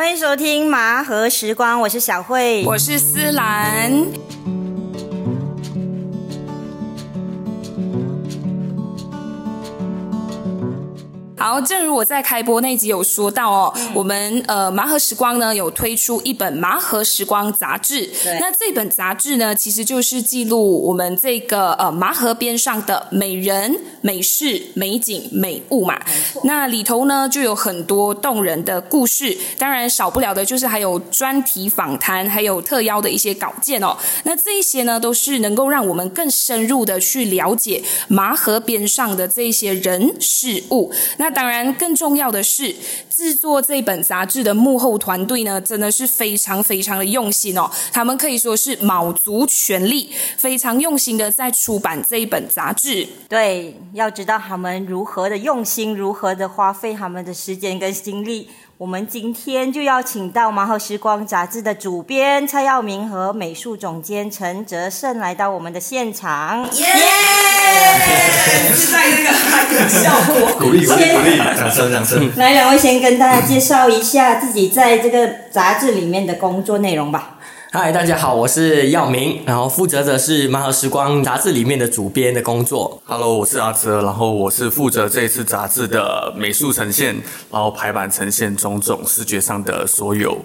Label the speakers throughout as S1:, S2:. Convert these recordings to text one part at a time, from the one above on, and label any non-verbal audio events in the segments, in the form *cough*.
S1: 欢迎收听麻和时光，我是小慧，
S2: 我是思兰。好，正如我在开播那集有说到哦，我们呃麻盒时光呢有推出一本麻盒时光杂志。那这本杂志呢，其实就是记录我们这个呃麻盒边上的美人、美事、美景、美物嘛。那里头呢就有很多动人的故事，当然少不了的就是还有专题访谈，还有特邀的一些稿件哦。那这一些呢，都是能够让我们更深入的去了解麻河边上的这些人事物。那当然，更重要的是，制作这本杂志的幕后团队呢，真的是非常非常的用心哦。他们可以说是卯足全力，非常用心的在出版这一本杂志。
S1: 对，要知道他们如何的用心，如何的花费他们的时间跟精力。我们今天就邀请到《麻后时光》杂志的主编蔡耀明和美术总监陈哲胜来到我们的现场。耶！
S2: 是在这个效果，
S3: 鼓励鼓励鼓励，掌声掌声。
S1: 来，两位先跟大家介绍一下自己在这个杂志里面的工作内容吧。
S4: 嗨，大家好，我是耀明，然后负责的是《麻盒时光》杂志里面的主编的工作。
S3: Hello，我是阿哲，然后我是负责这一次杂志的美术呈现，然后排版呈现种种视觉上的所有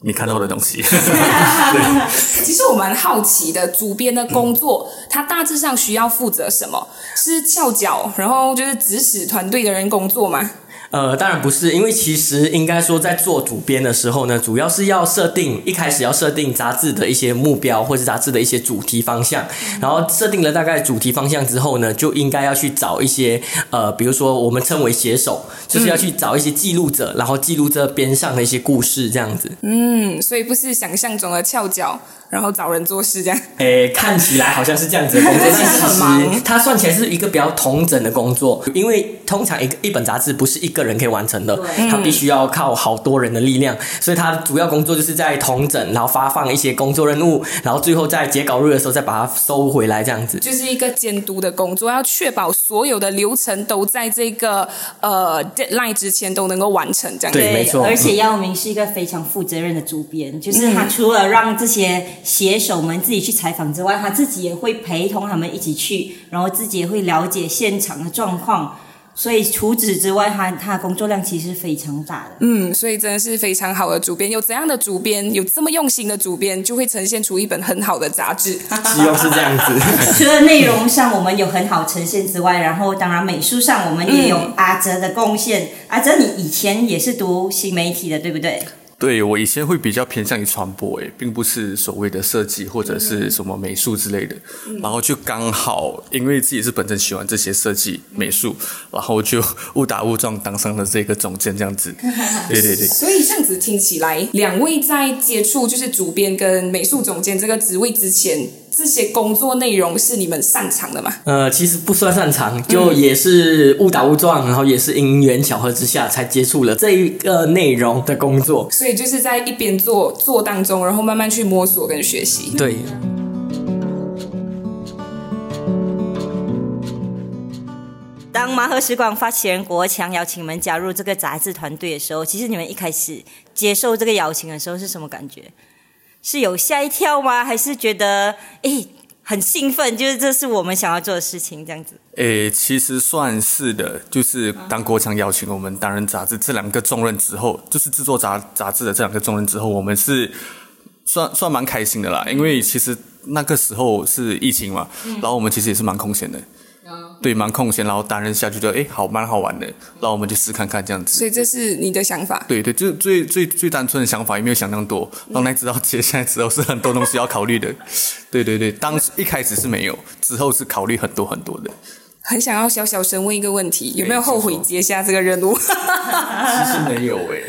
S3: 你看到的东西。*laughs* *laughs*
S2: 其实我蛮好奇的，主编的工作，他大致上需要负责什么？是翘脚，然后就是指使团队的人工作吗？
S4: 呃，当然不是，因为其实应该说，在做主编的时候呢，主要是要设定一开始要设定杂志的一些目标，或是杂志的一些主题方向。然后设定了大概主题方向之后呢，就应该要去找一些呃，比如说我们称为写手，就是要去找一些记录者，然后记录这边上的一些故事，这样子。
S2: 嗯，所以不是想象中的翘脚。然后找人做事这样，
S4: 诶，看起来好像是这样子的工作，*laughs* 但是很忙。它算起来是一个比较同整的工作，因为通常一个一本杂志不是一个人可以完成的，他必须要靠好多人的力量，所以他主要工作就是在同整，然后发放一些工作任务，然后最后在截稿日的时候再把它收回来，这样子。
S2: 就是一个监督的工作，要确保所有的流程都在这个呃 deadline 之前都能够完成，这样。
S4: 对，没错。
S1: 而且耀明是一个非常负责任的主编，就是他除了让这些。写手们自己去采访之外，他自己也会陪同他们一起去，然后自己也会了解现场的状况。所以除此之外，他他的工作量其实非常大的。
S2: 嗯，所以真的是非常好的主编。有怎样的主编，有这么用心的主编，就会呈现出一本很好的杂志。
S4: 希望是这样子。*laughs*
S1: 除了内容上我们有很好呈现之外，然后当然美术上我们也有阿哲的贡献。阿哲，你以前也是读新媒体的，对不对？
S3: 对我以前会比较偏向于传播，诶，并不是所谓的设计或者是什么美术之类的。然后就刚好因为自己是本身喜欢这些设计美术，然后就误打误撞当上了这个总监这样子。*laughs* 对对对。
S2: 所以这样子听起来，两位在接触就是主编跟美术总监这个职位之前。这些工作内容是你们擅长的吗？
S4: 呃，其实不算擅长，就也是误打误撞，然后也是因缘巧合之下才接触了这一个内容的工作。
S2: 所以就是在一边做做当中，然后慢慢去摸索跟学习。
S4: 对。
S1: 当麻盒时光发起人国强邀请你们加入这个杂志团队的时候，其实你们一开始接受这个邀请的时候是什么感觉？是有吓一跳吗？还是觉得诶很兴奋？就是这是我们想要做的事情，这样子。
S3: 诶，其实算是的。就是当国强邀请我们担任杂志这两个重任之后，就是制作杂杂志的这两个重任之后，我们是算算蛮开心的啦。因为其实那个时候是疫情嘛，然后我们其实也是蛮空闲的。对，蛮空闲，然后担任下去就哎，好，蛮好玩的，然后我们就试看看这样子。
S2: 所以这是你的想法？
S3: 对对，就最最最单纯的想法，也没有想那么多。后来知道接下来之后是很多东西要考虑的。*laughs* 对对对，当一开始是没有，之后是考虑很多很多的。
S2: 很想要小小声问一个问题，有没有后悔接下这个任务？*laughs* 其
S3: 实没有诶。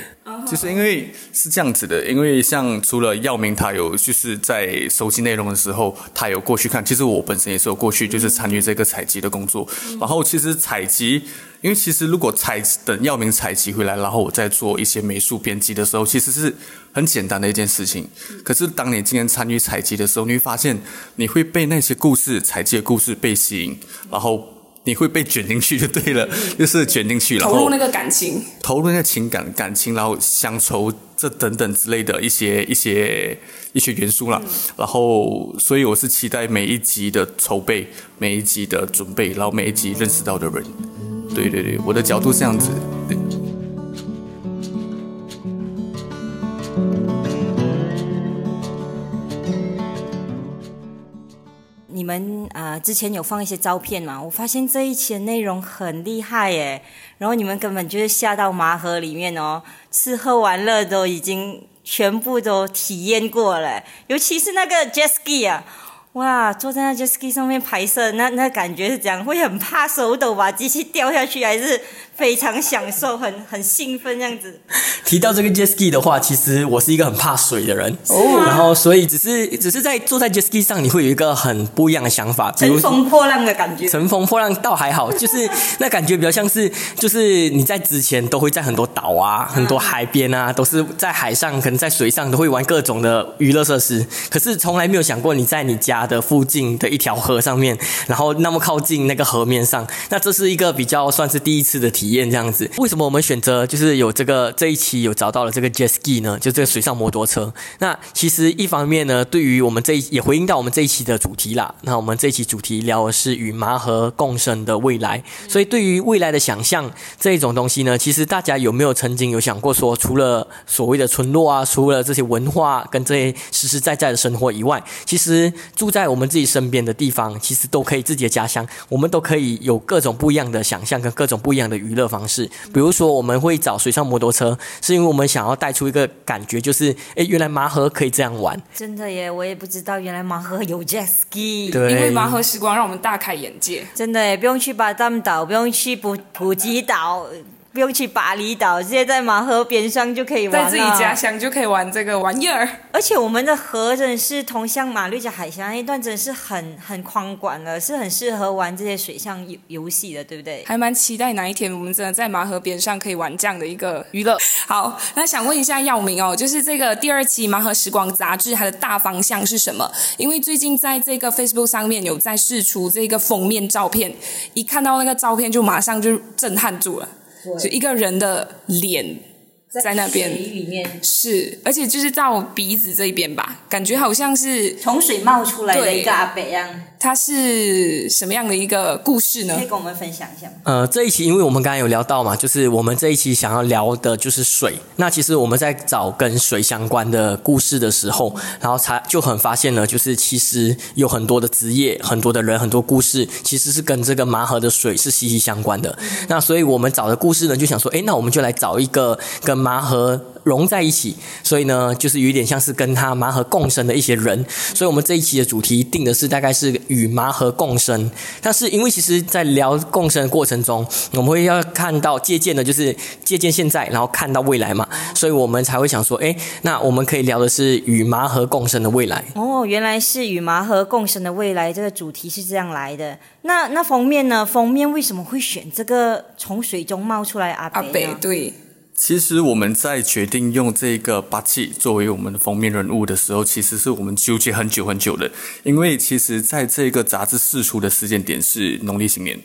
S3: 就是因为是这样子的，因为像除了耀明他有就是在收集内容的时候，他有过去看。其实我本身也是有过去，就是参与这个采集的工作。然后其实采集，因为其实如果采等耀明采集回来，然后我再做一些美术编辑的时候，其实是很简单的一件事情。可是当你今天参与采集的时候，你会发现你会被那些故事采集的故事被吸引，然后。你会被卷进去就对了，就是卷进去，然后
S2: 投入那个感情，
S3: 投入那个情感感情，然后乡愁这等等之类的一些一些一些元素啦。然后，所以我是期待每一集的筹备，每一集的准备，然后每一集认识到的人。对对对，我的角度是这样子。
S1: 们啊，之前有放一些照片嘛？我发现这一期的内容很厉害耶，然后你们根本就是下到麻盒里面哦，吃喝玩乐都已经全部都体验过了，尤其是那个 jet ski 啊。哇，坐在那 jet ski 上面拍摄，那那感觉是怎样？会很怕手抖吧？机器掉下去，还是非常享受，很很兴奋这样子？
S4: 提到这个 jet ski 的话，其实我是一个很怕水的人，然后所以只是只是在坐在 jet ski 上，你会有一个很不一样的想法，*laughs*
S1: 乘风破浪的感觉。
S4: 乘风破浪倒还好，就是那感觉比较像是，就是你在之前都会在很多岛啊、很多海边啊，都是在海上，可能在水上都会玩各种的娱乐设施，可是从来没有想过你在你家。的附近的一条河上面，然后那么靠近那个河面上，那这是一个比较算是第一次的体体验，这样子。为什么我们选择就是有这个这一期有找到了这个 jet ski 呢？就这个水上摩托车。那其实一方面呢，对于我们这一也回应到我们这一期的主题啦。那我们这一期主题聊的是与麻河共生的未来，所以对于未来的想象这一种东西呢，其实大家有没有曾经有想过说，除了所谓的村落啊，除了这些文化跟这些实实在在的生活以外，其实住在我们自己身边的地方，其实都可以自己的家乡，我们都可以有各种不一样的想象跟各种不一样的娱方式。比如说，我们会找水上摩托车，是因为我们想要带出一个感觉，就是哎，原来麻河可以这样玩。
S1: 真的耶，我也不知道原来麻河有 jet ski。
S4: 对，
S2: 因为麻河时光让我们大开眼界。
S1: 真的耶，不用去巴淡岛，不用去普普吉岛。不用去巴厘岛，直接在马河边上就可以玩
S2: 在自己家乡就可以玩这个玩意儿。
S1: 而且我们的河真的是通向马六甲海峡那一段，真的是很很宽广的，是很适合玩这些水上游游戏的，对不对？
S2: 还蛮期待哪一天我们真的在马河边上可以玩这样的一个娱乐。好，那想问一下耀明哦，就是这个第二期《马河时光》杂志它的大方向是什么？因为最近在这个 Facebook 上面有在试出这个封面照片，一看到那个照片就马上就震撼住了。就一个人的脸在那边，是，而且就是在我鼻子这一边吧，感觉好像是
S1: 从水冒出来的一个阿北样。
S2: 它是什么样的一个故事呢？
S1: 可以跟我们分享一下吗？
S4: 呃，这一期因为我们刚才有聊到嘛，就是我们这一期想要聊的就是水。那其实我们在找跟水相关的故事的时候，然后才就很发现了，就是其实有很多的职业、很多的人、很多故事，其实是跟这个麻河的水是息息相关的。那所以我们找的故事呢，就想说，哎，那我们就来找一个跟麻河。融在一起，所以呢，就是有点像是跟他麻河共生的一些人。所以我们这一期的主题定的是大概是与麻河共生。但是因为其实，在聊共生的过程中，我们会要看到借鉴的，就是借鉴现在，然后看到未来嘛。所以我们才会想说，哎，那我们可以聊的是与麻河共生的未来。
S1: 哦，原来是与麻河共生的未来，这个主题是这样来的。那那封面呢？封面为什么会选这个从水中冒出来阿北？
S2: 对。
S3: 其实我们在决定用这个八戒作为我们的封面人物的时候，其实是我们纠结很久很久的。因为其实在这个杂志释出的时间点是农历新年，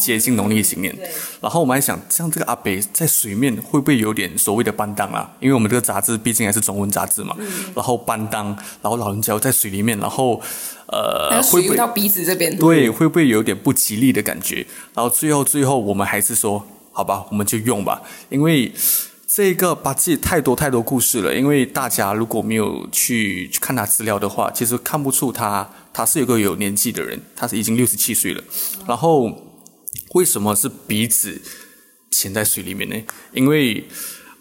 S3: 接近农历新年。然后我们还想，像这个阿北在水面会不会有点所谓的班当啊？因为我们这个杂志毕竟还是中文杂志嘛。然后班当，然后老人家在水里面，然后呃，会不会
S2: 到鼻子这边？
S3: 对，会不会有点不吉利的感觉？然后最后最后我们还是说。好吧，我们就用吧，因为这个八戒太多太多故事了。因为大家如果没有去去看他资料的话，其实看不出他他是一个有年纪的人，他是已经六十七岁了。然后为什么是鼻子潜在水里面呢？因为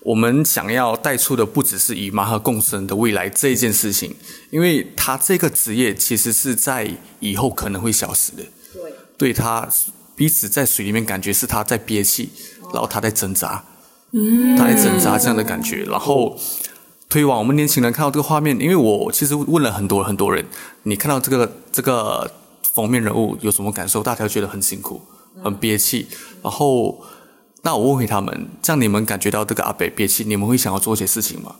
S3: 我们想要带出的不只是姨妈和共生的未来这一件事情，因为他这个职业其实是在以后可能会消失的。对，对他。彼此在水里面，感觉是他在憋气，然后他在挣扎，他在挣扎这样的感觉。然后推往我们年轻人看到这个画面，因为我其实问了很多很多人，你看到这个这个封面人物有什么感受？大家觉得很辛苦，很憋气。然后那我问回他们，这样你们感觉到这个阿北憋气，你们会想要做些事情吗？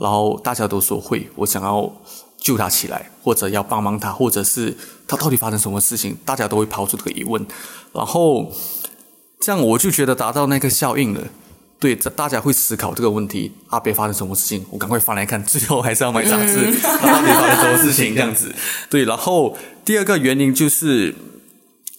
S3: 然后大家都说会，我想要。救他起来，或者要帮忙他，或者是他到底发生什么事情，大家都会抛出这个疑问。然后这样我就觉得达到那个效应了。对，大家会思考这个问题：阿北发生什么事情？我赶快翻来看，最后还是要买杂志。阿北发生什么事情？这样子。对，然后第二个原因就是，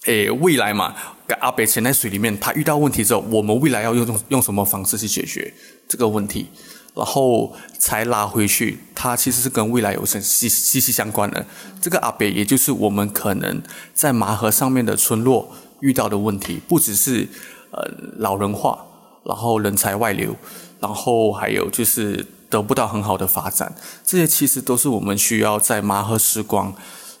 S3: 诶，未来嘛，阿北潜在水里面，他遇到问题之后，我们未来要用用什么方式去解决这个问题？然后才拉回去，它其实是跟未来有息息息相关的。这个阿北，也就是我们可能在麻河上面的村落遇到的问题，不只是呃老人化。然后人才外流，然后还有就是得不到很好的发展，这些其实都是我们需要在麻和时光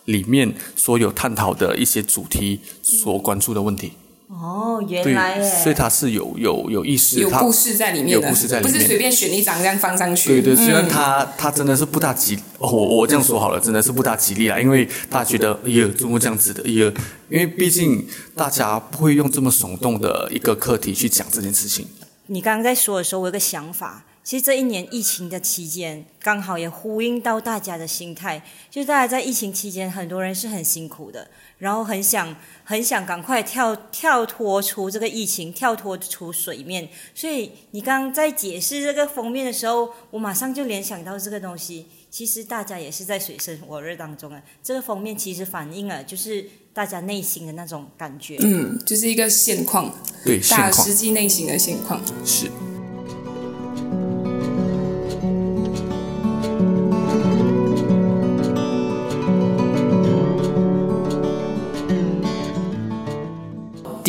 S3: 里面所有探讨的一些主题所关注的问题。
S1: 哦，原来
S3: 所以它是有有有意识，
S2: 有故事在里面
S3: 有故事在里面，
S2: 不是随便选一张这样放上去。
S3: 对对，虽然他他真的是不大吉，我我这样说好了，真的是不大吉利啦，因为大家觉得哎呀，怎么这样子的？哎呀，因为毕竟大家不会用这么耸动的一个课题去讲这件事情。
S1: 你刚刚在说的时候，我有个想法。其实这一年疫情的期间，刚好也呼应到大家的心态，就是大家在疫情期间，很多人是很辛苦的，然后很想很想赶快跳跳脱出这个疫情，跳脱出水面。所以你刚刚在解释这个封面的时候，我马上就联想到这个东西。其实大家也是在水深火热当中啊。这个封面其实反映了就是大家内心的那种感觉。
S2: 嗯，就是一个现况，
S3: 对，
S2: 大家实际内心的现况
S3: 是。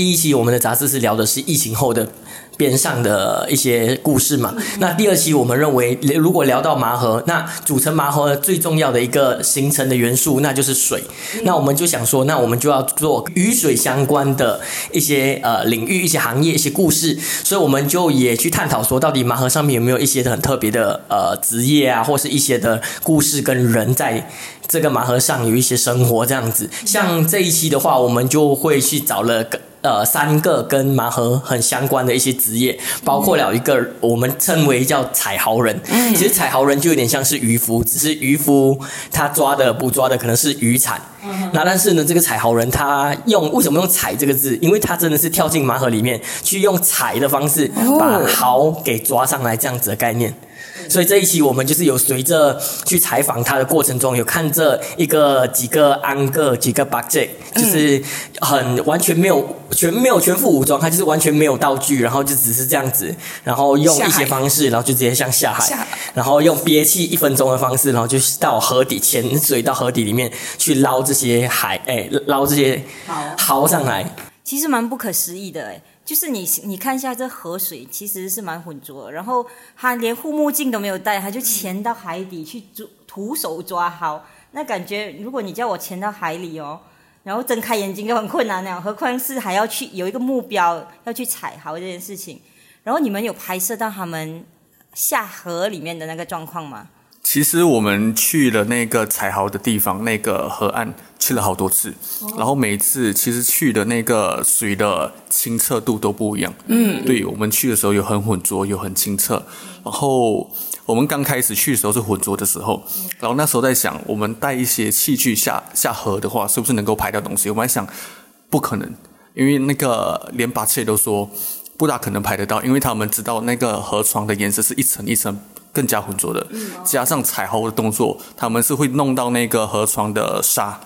S4: 第一期我们的杂志是聊的是疫情后的边上的一些故事嘛。那第二期我们认为，如果聊到麻河，那组成麻河最重要的一个形成的元素，那就是水。那我们就想说，那我们就要做与水相关的一些呃领域、一些行业、一些故事。所以我们就也去探讨说，到底麻河上面有没有一些很特别的呃职业啊，或是一些的故事跟人在这个麻盒上有一些生活这样子。像这一期的话，我们就会去找了个。呃，三个跟麻河很相关的一些职业，包括了一个我们称为叫采豪人。其实采豪人就有点像是渔夫，只是渔夫他抓的捕抓的可能是渔产。那但是呢，这个采豪人他用为什么用采这个字？因为他真的是跳进麻河里面去用采的方式把蚝给抓上来，这样子的概念。所以这一期我们就是有随着去采访他的过程中，有看这一个几个安个几个 budget，就是很完全没有全没有全副武装，他就是完全没有道具，然后就只是这样子，然后用一些方式，然后就直接像下海，然后用憋气一分钟的方式，然后就到河底潜水到河底里面去捞这些海，哎，捞这些蚝上来，
S1: 其实蛮不可思议的，哎。就是你，你看一下这河水，其实是蛮浑浊。然后他连护目镜都没有戴，他就潜到海底去抓，徒手抓蚝。那感觉，如果你叫我潜到海里哦，然后睁开眼睛就很困难了，何况是还要去有一个目标要去采蚝这件事情。然后你们有拍摄到他们下河里面的那个状况吗？
S3: 其实我们去了那个采蚝的地方，那个河岸去了好多次，然后每次其实去的那个水的清澈度都不一样。嗯，对我们去的时候有很浑浊，有很清澈。然后我们刚开始去的时候是浑浊的时候，然后那时候在想，我们带一些器具下下河的话，是不是能够拍到东西？我们还想不可能，因为那个连把切都说不大可能拍得到，因为他们知道那个河床的颜色是一层一层。更加浑浊的，加上彩虹的动作，他们是会弄到那个河床的沙，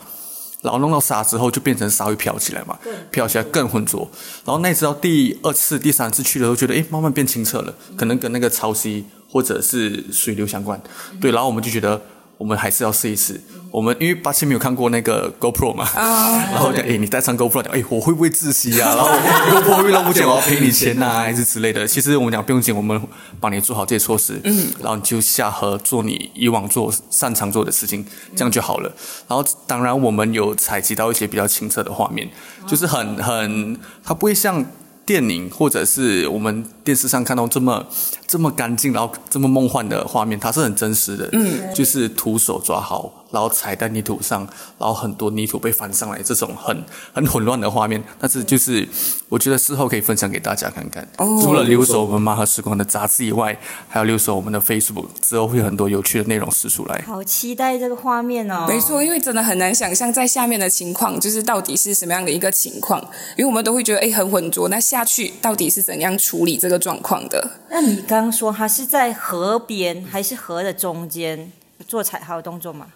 S3: 然后弄到沙之后就变成沙会飘起来嘛，飘起来更浑浊。然后那直到第二次、第三次去的时候，觉得诶慢慢变清澈了，可能跟那个潮汐或者是水流相关。对，然后我们就觉得。我们还是要试一试。我们因为八千没有看过那个 GoPro 嘛，然后讲哎，你带上 GoPro 讲哎，我会不会窒息啊？然后 GoPro 遇到不捡，我要赔你钱呐，还是之类的。其实我们讲不用紧，我们帮你做好这些措施，嗯，然后你就下河做你以往做擅长做的事情，这样就好了。然后当然我们有采集到一些比较清澈的画面，就是很很，它不会像。电影或者是我们电视上看到这么这么干净，然后这么梦幻的画面，它是很真实的，嗯，就是徒手抓好然后踩在泥土上，然后很多泥土被翻上来，这种很很混乱的画面。但是就是我觉得事后可以分享给大家看看。除了留守我们马和时光的杂志以外，还有留守我们的 Facebook，之后会有很多有趣的内容释出来。
S1: 好期待这个画面哦！
S2: 没错，因为真的很难想象在下面的情况，就是到底是什么样的一个情况，因为我们都会觉得哎很浑浊，那下去到底是怎样处理这个状况的？
S1: 那你刚刚说它是在河边还是河的中间做彩号动作吗？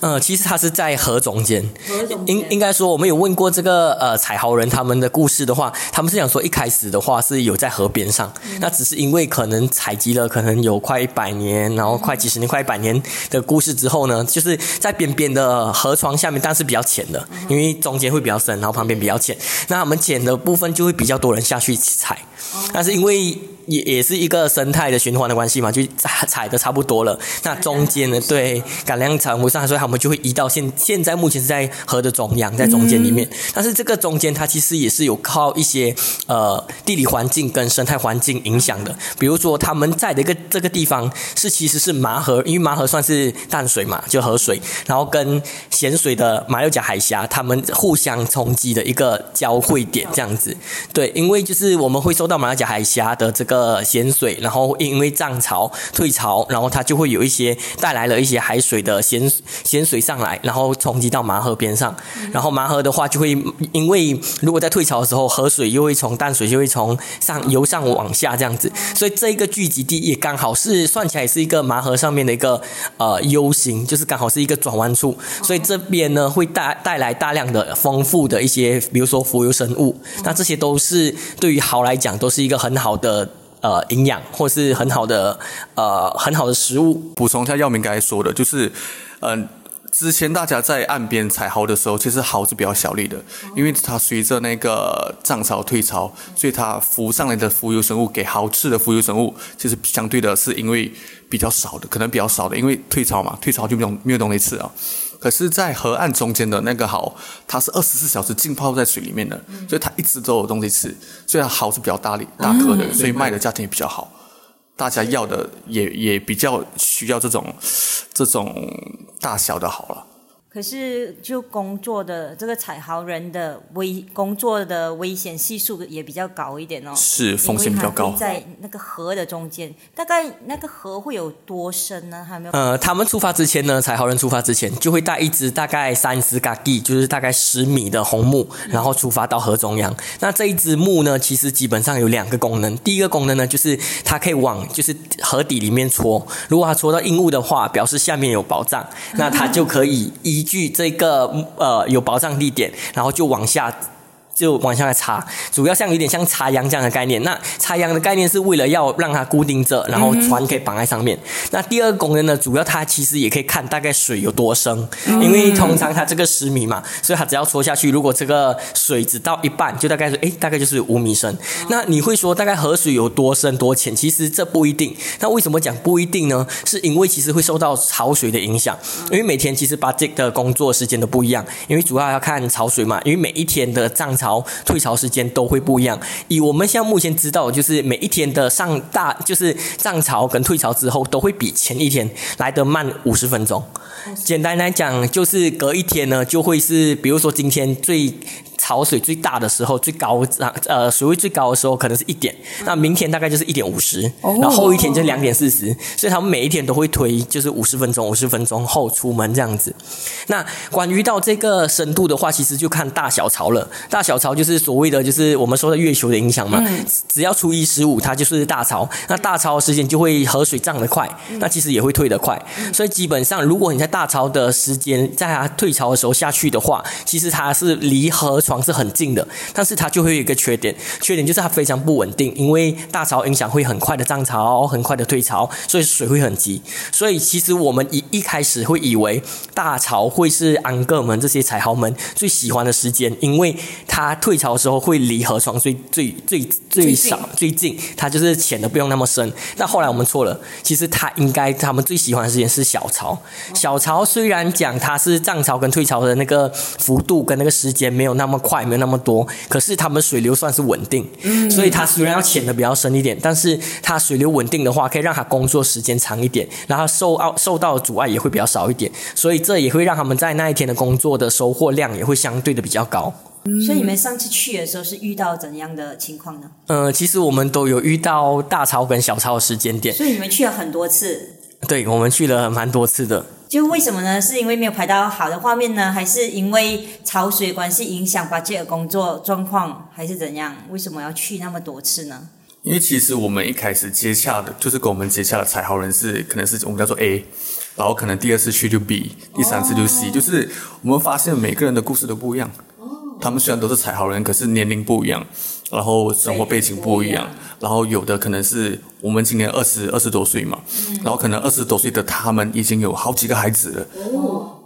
S4: 呃，其实它是在河中间，应应该说，我们有问过这个呃彩豪人他们的故事的话，他们是想说一开始的话是有在河边上，那只是因为可能采集了可能有快一百年，然后快几十年、快一百年的故事之后呢，就是在边边的河床下面，但是比较浅的，因为中间会比较深，然后旁边比较浅，那我们浅的部分就会比较多人下去采，但是因为也也是一个生态的循环的关系嘛，就采采的差不多了，那中间呢，对感量产不上，所以他们就会移到现现在目前是在河的中央，在中间里面。但是这个中间它其实也是有靠一些呃地理环境跟生态环境影响的。比如说他们在的一个这个地方是其实是麻河，因为麻河算是淡水嘛，就河水，然后跟咸水的马六甲海峡，他们互相冲击的一个交汇点这样子。对，因为就是我们会受到马六甲海峡的这个呃咸水，然后因为涨潮退潮，然后它就会有一些带来了一些海水的咸咸。水上来，然后冲击到麻河边上，然后麻河的话就会因为如果在退潮的时候，河水又会从淡水就会从上由上往下这样子，所以这一个聚集地也刚好是算起来是一个麻河上面的一个呃 U 型，就是刚好是一个转弯处，所以这边呢会带带来大量的丰富的一些，比如说浮游生物，那这些都是对于蚝来讲都是一个很好的呃营养，或是很好的呃很好的食物。
S3: 补充一下耀明刚才说的，就是嗯。之前大家在岸边采蚝的时候，其实蚝是比较小粒的，因为它随着那个涨潮退潮，所以它浮上来的浮游生物给蚝吃的浮游生物，其实相对的是因为比较少的，可能比较少的，因为退潮嘛，退潮就没有没有东西吃啊。可是，在河岸中间的那个蚝，它是二十四小时浸泡在水里面的，所以它一直都有东西吃，所以它蚝是比较大粒大颗的，所以卖的价钱也比较好。大家要的也也比较需要这种这种大小的蚝了。
S1: 可是，就工作的这个采豪人的危工作的危险系数也比较高一点哦。
S3: 是风险比较高。
S1: 在那个河的中间，大概那个河会有多深呢？还没有。
S4: 呃，他们出发之前呢，采豪人出发之前就会带一只大概三十嘎地，就是大概十米的红木，然后出发到河中央。那这一只木呢，其实基本上有两个功能。第一个功能呢，就是它可以往就是河底里面戳，如果它戳到硬物的话，表示下面有宝藏，那它就可以依据这个呃有保障地点，然后就往下。就往下来插，主要像有点像插秧这样的概念。那插秧的概念是为了要让它固定着，然后船可以绑在上面。那第二个功能呢，主要它其实也可以看大概水有多深，因为通常它这个十米嘛，所以它只要戳下去，如果这个水只到一半，就大概是哎，大概就是五米深。那你会说大概河水有多深多浅？其实这不一定。那为什么讲不一定呢？是因为其实会受到潮水的影响，因为每天其实把这个工作时间都不一样，因为主要要看潮水嘛，因为每一天的涨潮。潮退潮时间都会不一样。以我们现在目前知道，就是每一天的上大，就是涨潮跟退潮之后，都会比前一天来得慢五十分钟。简单来讲，就是隔一天呢，就会是，比如说今天最。潮水最大的时候，最高呃水位最高的时候可能是一点，那明天大概就是一点五十，然后后一天就两点四十，所以他们每一天都会推就是五十分钟，五十分钟后出门这样子。那关于到这个深度的话，其实就看大小潮了。大小潮就是所谓的就是我们说的月球的影响嘛，只要初一十五它就是大潮，那大潮的时间就会河水涨得快，那其实也会退得快。所以基本上如果你在大潮的时间在它退潮的时候下去的话，其实它是离河。床是很近的，但是它就会有一个缺点，缺点就是它非常不稳定，因为大潮影响会很快的涨潮，很快的退潮，所以水会很急。所以其实我们一一开始会以为大潮会是安哥们这些彩豪们最喜欢的时间，因为它退潮的时候会离河床最最最最少最近，它就是浅的不用那么深。但后来我们错了，其实它应该他们最喜欢的时间是小潮。小潮虽然讲它是涨潮跟退潮的那个幅度跟那个时间没有那么。么快，没有那么多，可是他们水流算是稳定，嗯，所以它虽然要潜的比较深一点，但是它水流稳定的话，可以让它工作时间长一点，然后受到受到的阻碍也会比较少一点，所以这也会让他们在那一天的工作的收获量也会相对的比较高。
S1: 所以你们上次去的时候是遇到怎样的情况呢？
S4: 呃，其实我们都有遇到大潮跟小潮的时间点，
S1: 所以你们去了很多次。
S4: 对，我们去了蛮多次的。
S1: 就为什么呢？是因为没有拍到好的画面呢，还是因为潮水关系影响把这个工作状况，还是怎样？为什么要去那么多次呢？
S3: 因为其实我们一开始接洽的，就是跟我们接洽的采豪人是，可能是我们叫做 A，然后可能第二次去就 B，第三次就 C，就是我们发现每个人的故事都不一样。他们虽然都是采豪人，可是年龄不一样，然后生活背景不一样，然后有的可能是我们今年二十二十多岁嘛，然后可能二十多岁的他们已经有好几个孩子了，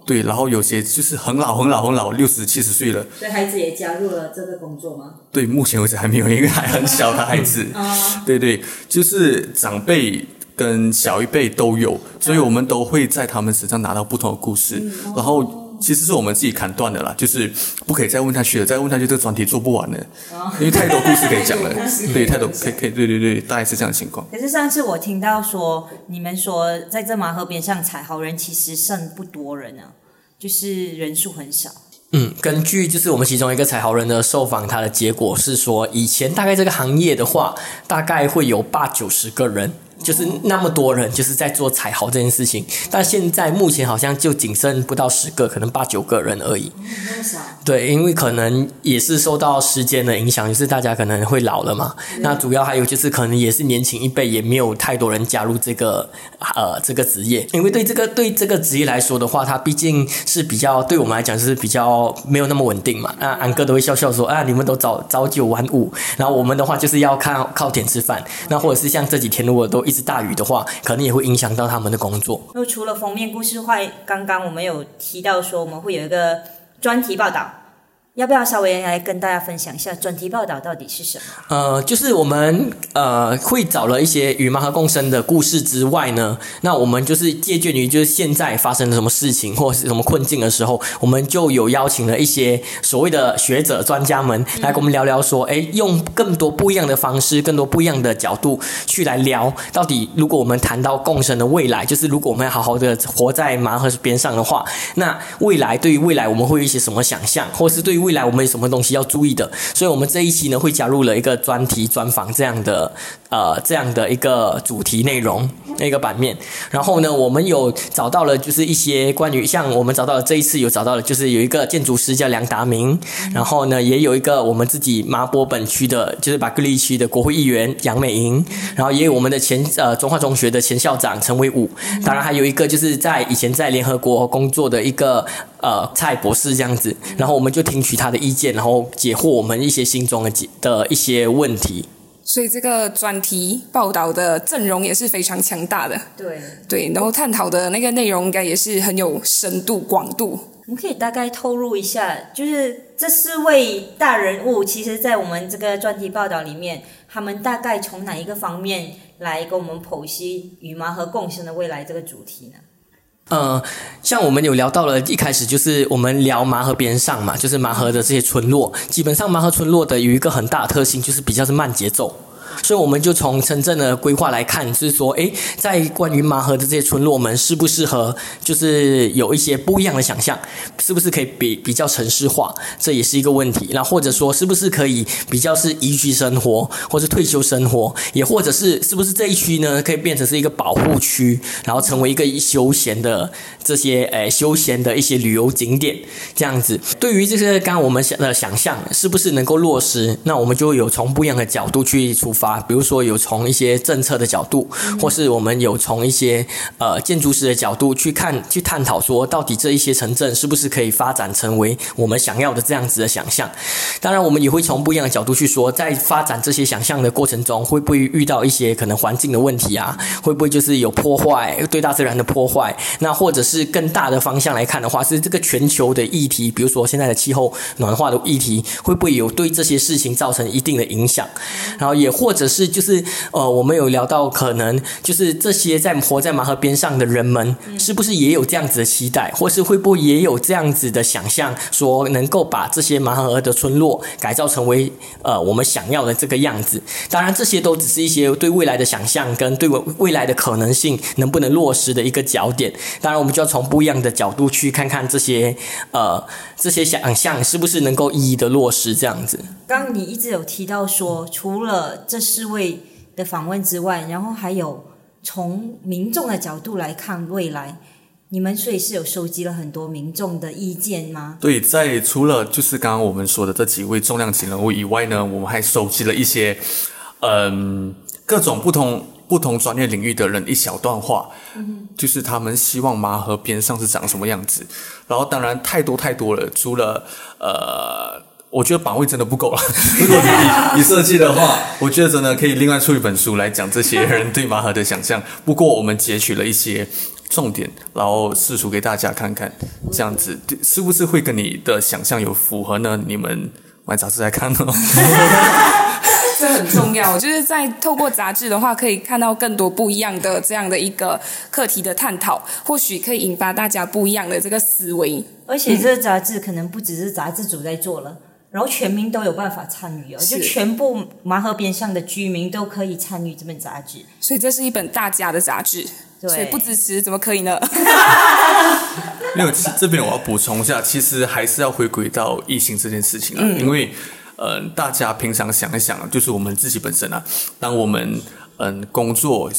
S3: 对，然后有些就是很老很老很老，六十七十岁了，
S1: 所以孩子也加入了这个工作吗？
S3: 对，目前为止还没有一个还很小的孩子，*laughs* 对对，就是长辈跟小一辈都有，所以我们都会在他们身上拿到不同的故事，然后。其实是我们自己砍断的啦，就是不可以再问下去了，再问下去这个专题做不完了，因为太多故事可以讲了，*laughs* 对，太多可以可以，对对对，大概是这样的情况。
S1: 可是上次我听到说，你们说在这马河边上采好人其实剩不多人啊，就是人数很少。
S4: 嗯，根据就是我们其中一个采豪人的受访，他的结果是说，以前大概这个行业的话，大概会有八九十个人。就是那么多人就是在做彩豪这件事情，但现在目前好像就仅剩不到十个，可能八九个人而已。对，因为可能也是受到时间的影响，就是大家可能会老了嘛。那主要还有就是可能也是年轻一辈也没有太多人加入这个呃这个职业，因为对这个对这个职业来说的话，它毕竟是比较对我们来讲是比较没有那么稳定嘛。那安哥都会笑笑说啊，你们都早早九晚五，然后我们的话就是要靠靠天吃饭。那或者是像这几天如果都一。是大雨的话，可能也会影响到他们的工作。
S1: 那除了封面故事外，刚刚我们有提到说我们会有一个专题报道。要不要稍微来跟大家分享一下专题报道到底是什么？
S4: 呃，就是我们呃会找了一些与麻和共生的故事之外呢，那我们就是借鉴于就是现在发生了什么事情或是什么困境的时候，我们就有邀请了一些所谓的学者专家们来跟我们聊聊说，哎，用更多不一样的方式，更多不一样的角度去来聊，到底如果我们谈到共生的未来，就是如果我们要好好的活在麻河边上的话，那未来对于未来我们会有一些什么想象，或是对于未来我们有什么东西要注意的？所以，我们这一期呢会加入了一个专题专访这样的呃这样的一个主题内容那个版面。然后呢，我们有找到了就是一些关于像我们找到这一次有找到了就是有一个建筑师叫梁达明，然后呢也有一个我们自己麻波本区的就是巴格利区的国会议员杨美莹，然后也有我们的前呃中华中学的前校长陈伟武，当然还有一个就是在以前在联合国工作的一个呃蔡博士这样子。然后我们就听取他的意。见，然后解惑我们一些心中的的一些问题。
S2: 所以这个专题报道的阵容也是非常强大的。
S1: 对
S2: 对，然后探讨的那个内容应该也是很有深度广度。
S1: 我们可以大概透露一下，就是这四位大人物，其实在我们这个专题报道里面，他们大概从哪一个方面来跟我们剖析羽毛和共生的未来这个主题呢？
S4: 嗯，像我们有聊到了，一开始就是我们聊麻河边上嘛，就是麻河的这些村落，基本上麻河村落的有一个很大的特性，就是比较是慢节奏。所以我们就从城镇的规划来看，是说，哎，在关于麻河的这些村落我们适不适合，就是有一些不一样的想象，是不是可以比比较城市化，这也是一个问题。那或者说，是不是可以比较是宜居生活，或是退休生活，也或者是是不是这一区呢，可以变成是一个保护区，然后成为一个休闲的这些诶休闲的一些旅游景点这样子。对于这些刚刚我们想的想象，是不是能够落实？那我们就有从不一样的角度去出发。发，比如说有从一些政策的角度，或是我们有从一些呃建筑师的角度去看、去探讨，说到底这一些城镇是不是可以发展成为我们想要的这样子的想象？当然，我们也会从不一样的角度去说，在发展这些想象的过程中，会不会遇到一些可能环境的问题啊？会不会就是有破坏对大自然的破坏？那或者是更大的方向来看的话，是这个全球的议题，比如说现在的气候暖化的议题，会不会有对这些事情造成一定的影响？然后也或或者是就是呃，我们有聊到可能就是这些在活在麻河边上的人们，是不是也有这样子的期待，或是会不会也有这样子的想象，说能够把这些麻河的村落改造成为呃我们想要的这个样子？当然，这些都只是一些对未来的想象跟对未未来的可能性能不能落实的一个焦点。当然，我们就要从不一样的角度去看看这些呃这些想象是不是能够一一的落实这样子。
S1: 刚刚你一直有提到说，除了这四位的访问之外，然后还有从民众的角度来看未来，你们所以是有收集了很多民众的意见吗？
S3: 对，在除了就是刚刚我们说的这几位重量级人物以外呢，我们还收集了一些嗯各种不同不同专业领域的人一小段话，嗯就是他们希望麻河边上是长什么样子。然后当然太多太多了，除了呃。我觉得版位真的不够了。*laughs* 如果你你设计的话，我觉得真的可以另外出一本书来讲这些人对麻盒的想象。不过我们截取了一些重点，然后试图给大家看看，这样子是不是会跟你的想象有符合呢？你们买杂志来看哦。*laughs*
S2: 这很重要，就是在透过杂志的话，可以看到更多不一样的这样的一个课题的探讨，或许可以引发大家不一样的这个思维。
S1: 而且这个杂志可能不只是杂志组在做了。然后全民都有办法参与哦，就全部麻河边上的居民都可以参与这本杂志，
S2: 所以这是一本大家的杂志。对，不支持怎么可以呢？*laughs*
S3: 没有，这边我要补充一下，其实还是要回归到疫情这件事情啊，因为呃，大家平常想一想，就是我们自己本身啊，当我们嗯工作。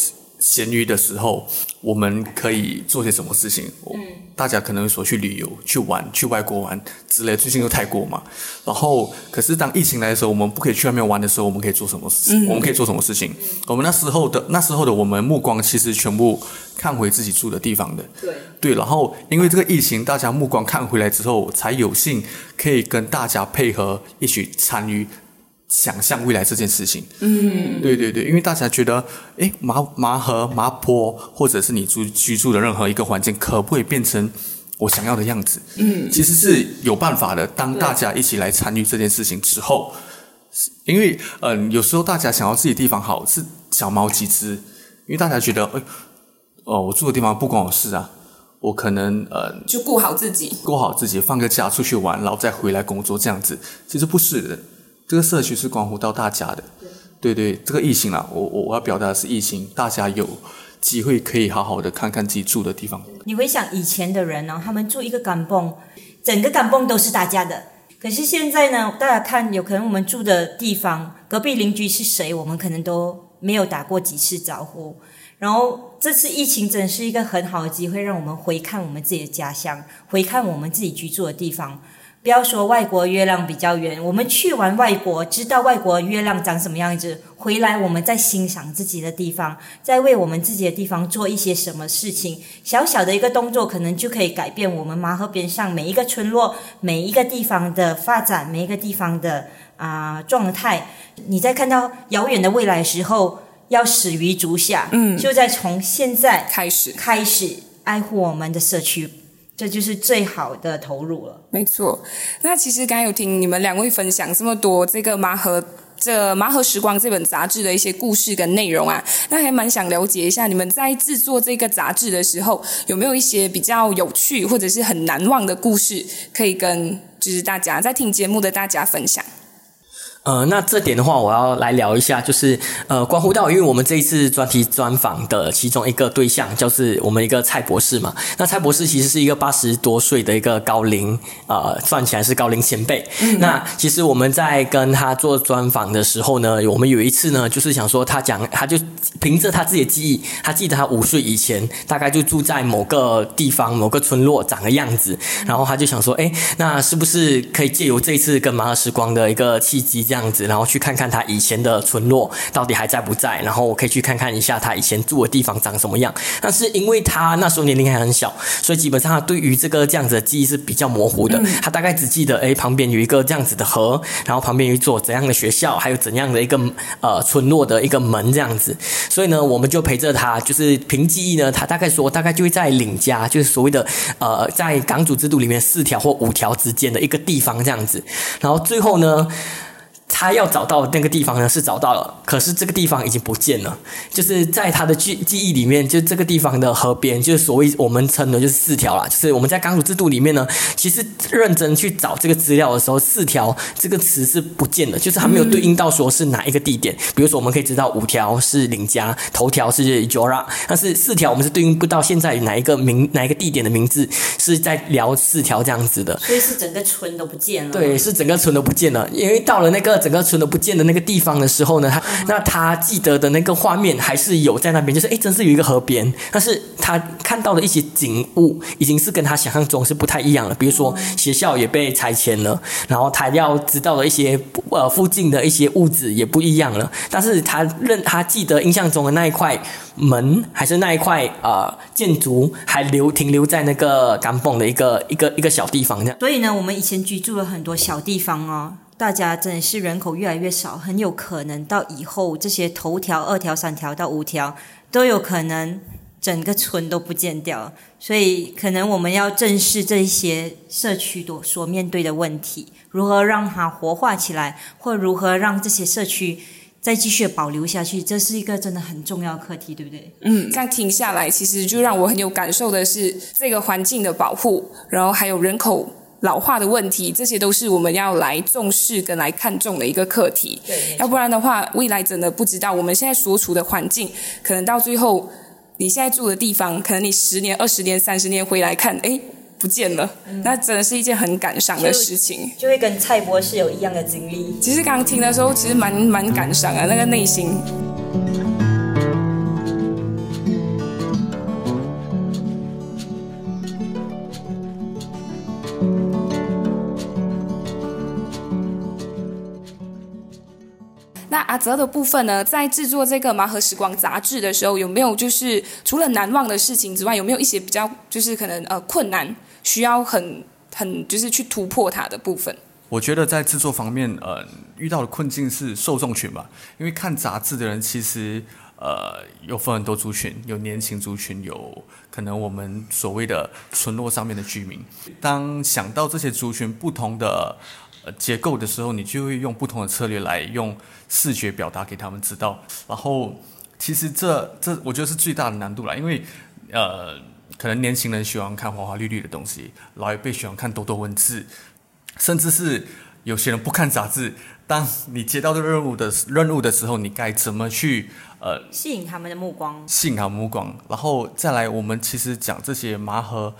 S3: 闲余的时候，我们可以做些什么事情？嗯，大家可能说去旅游、去玩、去外国玩之类。最近又泰国嘛，然后可是当疫情来的时候，我们不可以去外面玩的时候，我们可以做什么事情？我们可以做什么事情？我们那时候的那时候的我们目光其实全部看回自己住的地方的。
S1: 对
S3: 对，然后因为这个疫情，大家目光看回来之后，才有幸可以跟大家配合一起参与。想象未来这件事情，嗯，对对对，因为大家觉得，哎，麻麻河、麻坡，或者是你住居住的任何一个环境，可不可以变成我想要的样子？嗯，其实是有办法的。当大家一起来参与这件事情之后，因为，嗯，有时候大家想要自己地方好，是小猫几只，因为大家觉得，哎，哦，我住的地方不关我事啊，我可能，呃，
S2: 就顾好自己，
S3: 顾好自己，放个假出去玩，然后再回来工作，这样子，其实不是的。这个社区是关乎到大家的，对对，这个疫情啊，我我我要表达的是疫情，大家有机会可以好好的看看自己住的地方。
S1: 你回想以前的人呢，他们住一个港泵，整个港泵都是大家的。可是现在呢，大家看，有可能我们住的地方，隔壁邻居是谁，我们可能都没有打过几次招呼。然后这次疫情真的是一个很好的机会，让我们回看我们自己的家乡，回看我们自己居住的地方。不要说外国月亮比较圆，我们去完外国，知道外国月亮长什么样子，回来我们再欣赏自己的地方，再为我们自己的地方做一些什么事情，小小的一个动作，可能就可以改变我们马河边上每一个村落、每一个地方的发展，每一个地方的啊状态。你在看到遥远的未来的时候，要始于足下，嗯，就在从现在
S2: 开始
S1: 开始爱护我们的社区。这就是最好的投入了。
S2: 没错，那其实刚有听你们两位分享这么多这个麻盒这麻盒时光这本杂志的一些故事跟内容啊，那还蛮想了解一下你们在制作这个杂志的时候，有没有一些比较有趣或者是很难忘的故事，可以跟就是大家在听节目的大家分享。
S4: 呃，那这点的话，我要来聊一下，就是呃，关乎到，因为我们这一次专题专访的其中一个对象，就是我们一个蔡博士嘛。那蔡博士其实是一个八十多岁的一个高龄，呃，算起来是高龄前辈。*laughs* 那其实我们在跟他做专访的时候呢，我们有一次呢，就是想说他讲，他就凭着他自己的记忆，他记得他五岁以前大概就住在某个地方、某个村落长的样子，然后他就想说，哎，那是不是可以借由这一次跟马尔时光的一个契机？这样子，然后去看看他以前的村落到底还在不在，然后我可以去看看一下他以前住的地方长什么样。但是因为他那时候年龄还很小，所以基本上他对于这个这样子的记忆是比较模糊的。他大概只记得，哎，旁边有一个这样子的河，然后旁边有一座怎样的学校，还有怎样的一个呃村落的一个门这样子。所以呢，我们就陪着他，就是凭记忆呢，他大概说大概就会在领家，就是所谓的呃在港主制度里面四条或五条之间的一个地方这样子。然后最后呢。他要找到那个地方呢是找到了，可是这个地方已经不见了。就是在他的记记忆里面，就这个地方的河边，就是所谓我们称的就是四条啦。就是我们在钢属制度里面呢，其实认真去找这个资料的时候，四条这个词是不见的，就是它没有对应到说是哪一个地点。比如说，我们可以知道五条是领家，头条是 Jora，但是四条我们是对应不到现在哪一个名哪一个地点的名字是在聊四条这样子的。
S1: 所以是整个村都不见了。
S4: 对，是整个村都不见了，因为到了那个整个村都不见的那个地方的时候呢，他那他记得的那个画面还是有在那边，就是哎，真是有一个河边，但是他看到的一些景物已经是跟他想象中是不太一样了。比如说学校也被拆迁了，然后他要知道的一些呃附近的一些物质也不一样了。但是他认他记得印象中的那一块门还是那一块呃建筑还留停留在那个甘蹦的一个一个一个小地方这样。
S1: 所以呢，我们以前居住了很多小地方哦。大家真的是人口越来越少，很有可能到以后这些头条、二条、三条到五条都有可能整个村都不见掉。所以，可能我们要正视这些社区所所面对的问题，如何让它活化起来，或如何让这些社区再继续保留下去，这是一个真的很重要课题，对不对？
S2: 嗯，这样听下来，其实就让我很有感受的是这个环境的保护，然后还有人口。老化的问题，这些都是我们要来重视跟来看重的一个课题。
S1: 对，
S2: 要不然的话，未来真的不知道我们现在所处的环境，可能到最后，你现在住的地方，可能你十年、二十年、三十年回来看，哎，不见了，那真的是一件很感伤的事情。
S1: 就会跟蔡博士有一样的经历。
S2: 其实刚听的时候，其实蛮蛮感伤啊，那个内心。阿泽的部分呢，在制作这个《麻盒时光》杂志的时候，有没有就是除了难忘的事情之外，有没有一些比较就是可能呃困难，需要很很就是去突破它的部分？
S3: 我觉得在制作方面，呃，遇到的困境是受众群吧，因为看杂志的人其实呃有分很多族群，有年轻族群，有可能我们所谓的村落上面的居民。当想到这些族群不同的。呃，结构的时候，你就会用不同的策略来用视觉表达给他们知道。然后，其实这这我觉得是最大的难度了，因为呃，可能年轻人喜欢看花花绿绿的东西，老一辈喜欢看多多文字，甚至是有些人不看杂志。当你接到这任务的任务的时候，你该怎么去呃
S1: 吸引他们的目光？
S3: 吸引他们目光，然后再来，我们其实讲这些麻和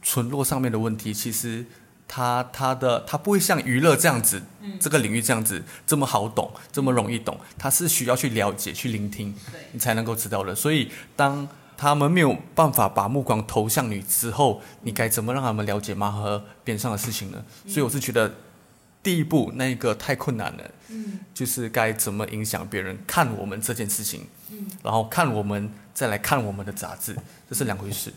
S3: 村落上面的问题，其实。他他的他不会像娱乐这样子，这个领域这样子这么好懂，这么容易懂。他是需要去了解、去聆听，你才能够知道的。所以，当他们没有办法把目光投向你之后，你该怎么让他们了解马和边上的事情呢？所以，我是觉得第一步那个太困难了。嗯，就是该怎么影响别人看我们这件事情，嗯，然后看我们再来看我们的杂志，这是两回事。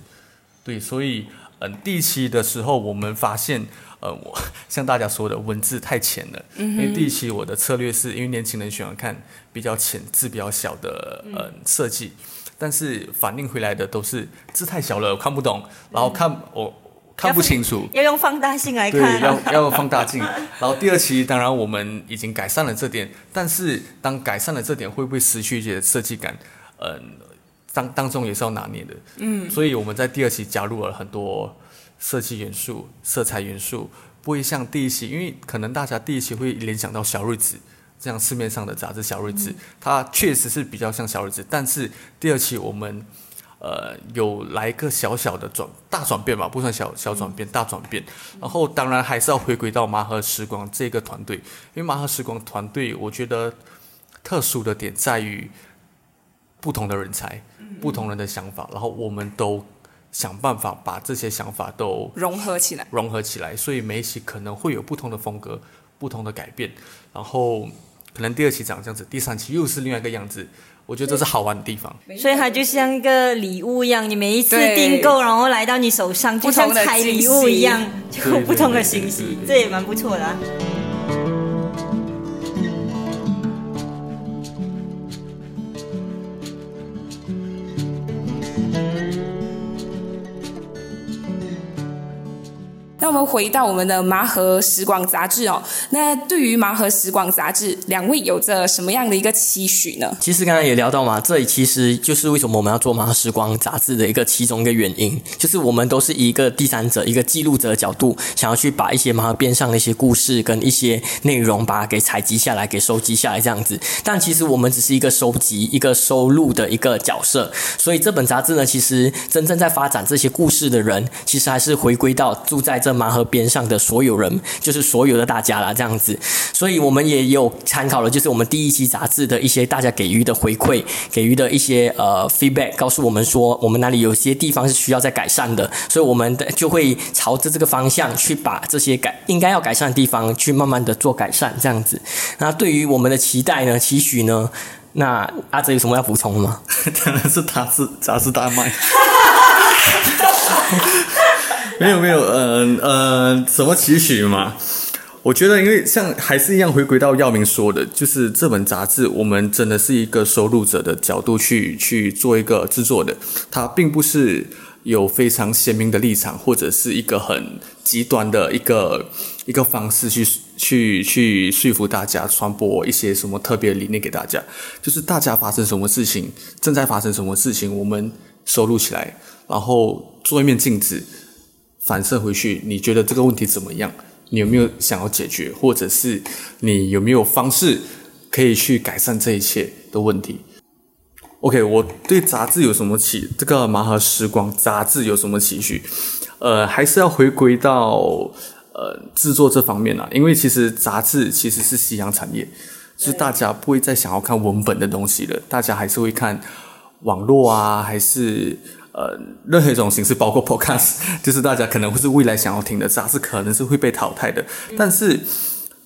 S3: 对，所以。嗯，第一期的时候，我们发现，呃，我像大家说的，文字太浅了。嗯因为第一期我的策略是因为年轻人喜欢看比较浅、字比较小的呃设计，但是反映回来的都是字太小了，我看不懂，然后看我看不清楚。
S1: 要用放大镜来看。
S3: 对，要要放大镜。*laughs* 然后第二期，当然我们已经改善了这点，但是当改善了这点，会不会失去一些设计感？嗯。当当中也是要拿捏的，嗯，所以我们在第二期加入了很多设计元素、色彩元素，不会像第一期，因为可能大家第一期会联想到小日子，这样市面上的杂志小日子，它确实是比较像小日子，但是第二期我们呃有来一个小小的转大转变吧，不算小小转变，大转变，然后当然还是要回归到麻盒时光这个团队，因为麻盒时光团队，我觉得特殊的点在于不同的人才。不同人的想法，然后我们都想办法把这些想法都
S2: 融合起来，
S3: 融合起来。所以每一期可能会有不同的风格，不同的改变。然后可能第二期长这样子，第三期又是另外一个样子。我觉得这是好玩的地方。
S1: 所以它就像一个礼物一样，你每一次订购，然后来到你手上，就像拆礼物一样，就有不同的信息，这也蛮不错的。
S2: 那那我们回到我们的麻盒时光杂志哦，那对于麻盒时光杂志，两位有着什么样的一个期许呢？
S4: 其实刚才也聊到嘛，这里其实就是为什么我们要做麻盒时光杂志的一个其中一个原因，就是我们都是以一个第三者、一个记录者的角度，想要去把一些麻盒边上的一些故事跟一些内容，把它给采集下来、给收集下来这样子。但其实我们只是一个收集、一个收录的一个角色，所以这本杂志呢，其实真正在发展这些故事的人，其实还是回归到住在这麻盒边上的所有人，就是所有的大家啦，这样子。所以我们也有参考了，就是我们第一期杂志的一些大家给予的回馈，给予的一些呃 feedback，告诉我们说我们哪里有些地方是需要再改善的，所以我们的就会朝着这个方向去把这些改应该要改善的地方去慢慢的做改善，这样子。那对于我们的期待呢、期许呢，那阿泽有什么要补充的吗？*laughs*
S3: 当然是杂志杂志大卖。*laughs* *laughs* 没有没有，呃呃，什么期许嘛？我觉得，因为像还是一样回归到耀明说的，就是这本杂志，我们真的是一个收录者的角度去去做一个制作的，它并不是有非常鲜明的立场，或者是一个很极端的一个一个方式去去去说服大家，传播一些什么特别理念给大家。就是大家发生什么事情，正在发生什么事情，我们收录起来，然后做一面镜子，反射回去。你觉得这个问题怎么样？你有没有想要解决，或者是你有没有方式可以去改善这一切的问题？OK，我对杂志有什么期？这个麻盒时光杂志有什么期许？呃，还是要回归到呃制作这方面啊，因为其实杂志其实是夕阳产业，是大家不会再想要看文本的东西了，大家还是会看网络啊，还是。呃，任何一种形式，包括 *laughs* podcast，就是大家可能会是未来想要听的杂志，可能是会被淘汰的。但是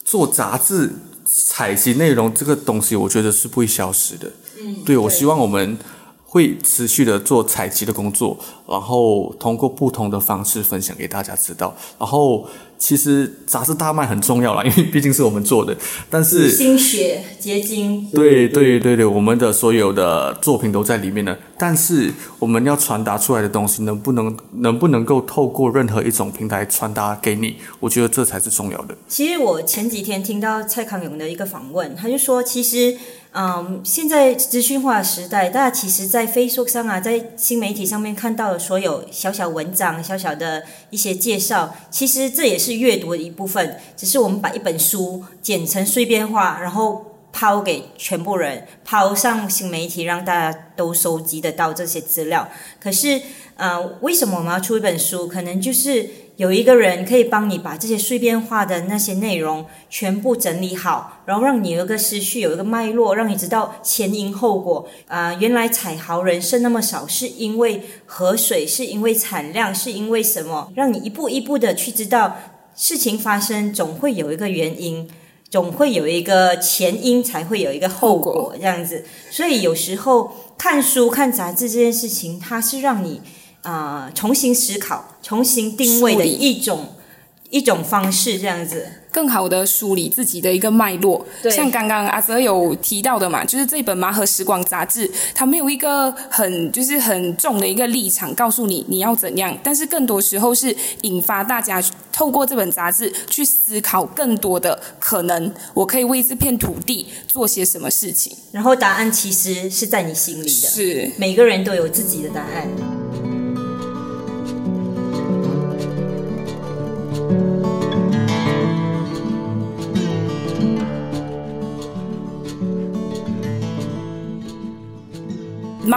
S3: 做杂志采集内容这个东西，我觉得是不会消失的。嗯，对我希望我们会持续的做采集的工作，然后通过不同的方式分享给大家知道。然后其实杂志大卖很重要啦，*laughs* 因为毕竟是我们做的，但是
S1: 心血结晶。
S3: 对对对对，我们的所有的作品都在里面呢。但是我们要传达出来的东西，能不能能不能够透过任何一种平台传达给你？我觉得这才是重要的。
S1: 其实我前几天听到蔡康永的一个访问，他就说，其实，嗯，现在资讯化时代，大家其实，在 Facebook 上啊，在新媒体上面看到的所有小小文章、小小的一些介绍，其实这也是阅读的一部分。只是我们把一本书剪成碎片化，然后。抛给全部人，抛上新媒体，让大家都收集得到这些资料。可是，呃，为什么我们要出一本书？可能就是有一个人可以帮你把这些碎片化的那些内容全部整理好，然后让你有一个思绪，有一个脉络，让你知道前因后果。啊，原来采豪人剩那么少，是因为河水，是因为产量，是因为什么？让你一步一步的去知道事情发生，总会有一个原因。总会有一个前因，才会有一个后果，这样子。所以有时候看书、看杂志这件事情，它是让你啊重新思考、重新定位的一种一种方式，这样子。
S2: 更好的梳理自己的一个脉络，像刚刚阿泽有提到的嘛，就是这本《麻盒时光》杂志，它没有一个很就是很重的一个立场，告诉你你要怎样，但是更多时候是引发大家透过这本杂志去思考更多的可能，我可以为这片土地做些什么事情。
S1: 然后答案其实是在你心里的，
S2: 是
S1: 每个人都有自己的答案。
S2: 《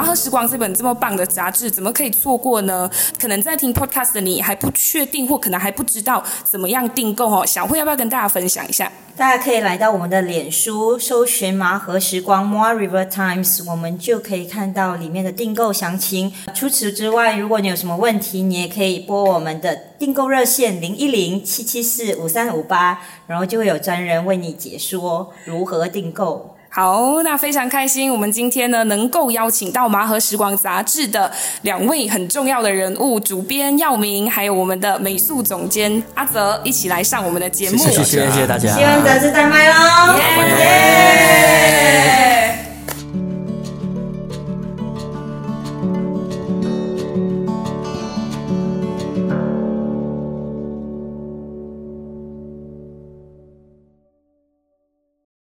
S2: 麻盒时光》这本这么棒的杂志，怎么可以错过呢？可能在听 Podcast 的你还不确定，或可能还不知道怎么样订购哦。小慧要不要跟大家分享一下？
S1: 大家可以来到我们的脸书，搜寻“麻盒时光 More River Times”，我们就可以看到里面的订购详情。除此之外，如果你有什么问题，你也可以拨我们的订购热线零一零七七四五三五八，然后就会有专人为你解说如何订购。
S2: 好，那非常开心，我们今天呢能够邀请到《麻和时光》杂志的两位很重要的人物，主编耀明，还有我们的美术总监阿泽，一起来上我们的节目。
S4: 谢谢谢谢大家，
S1: 希望杂志再卖喽！耶！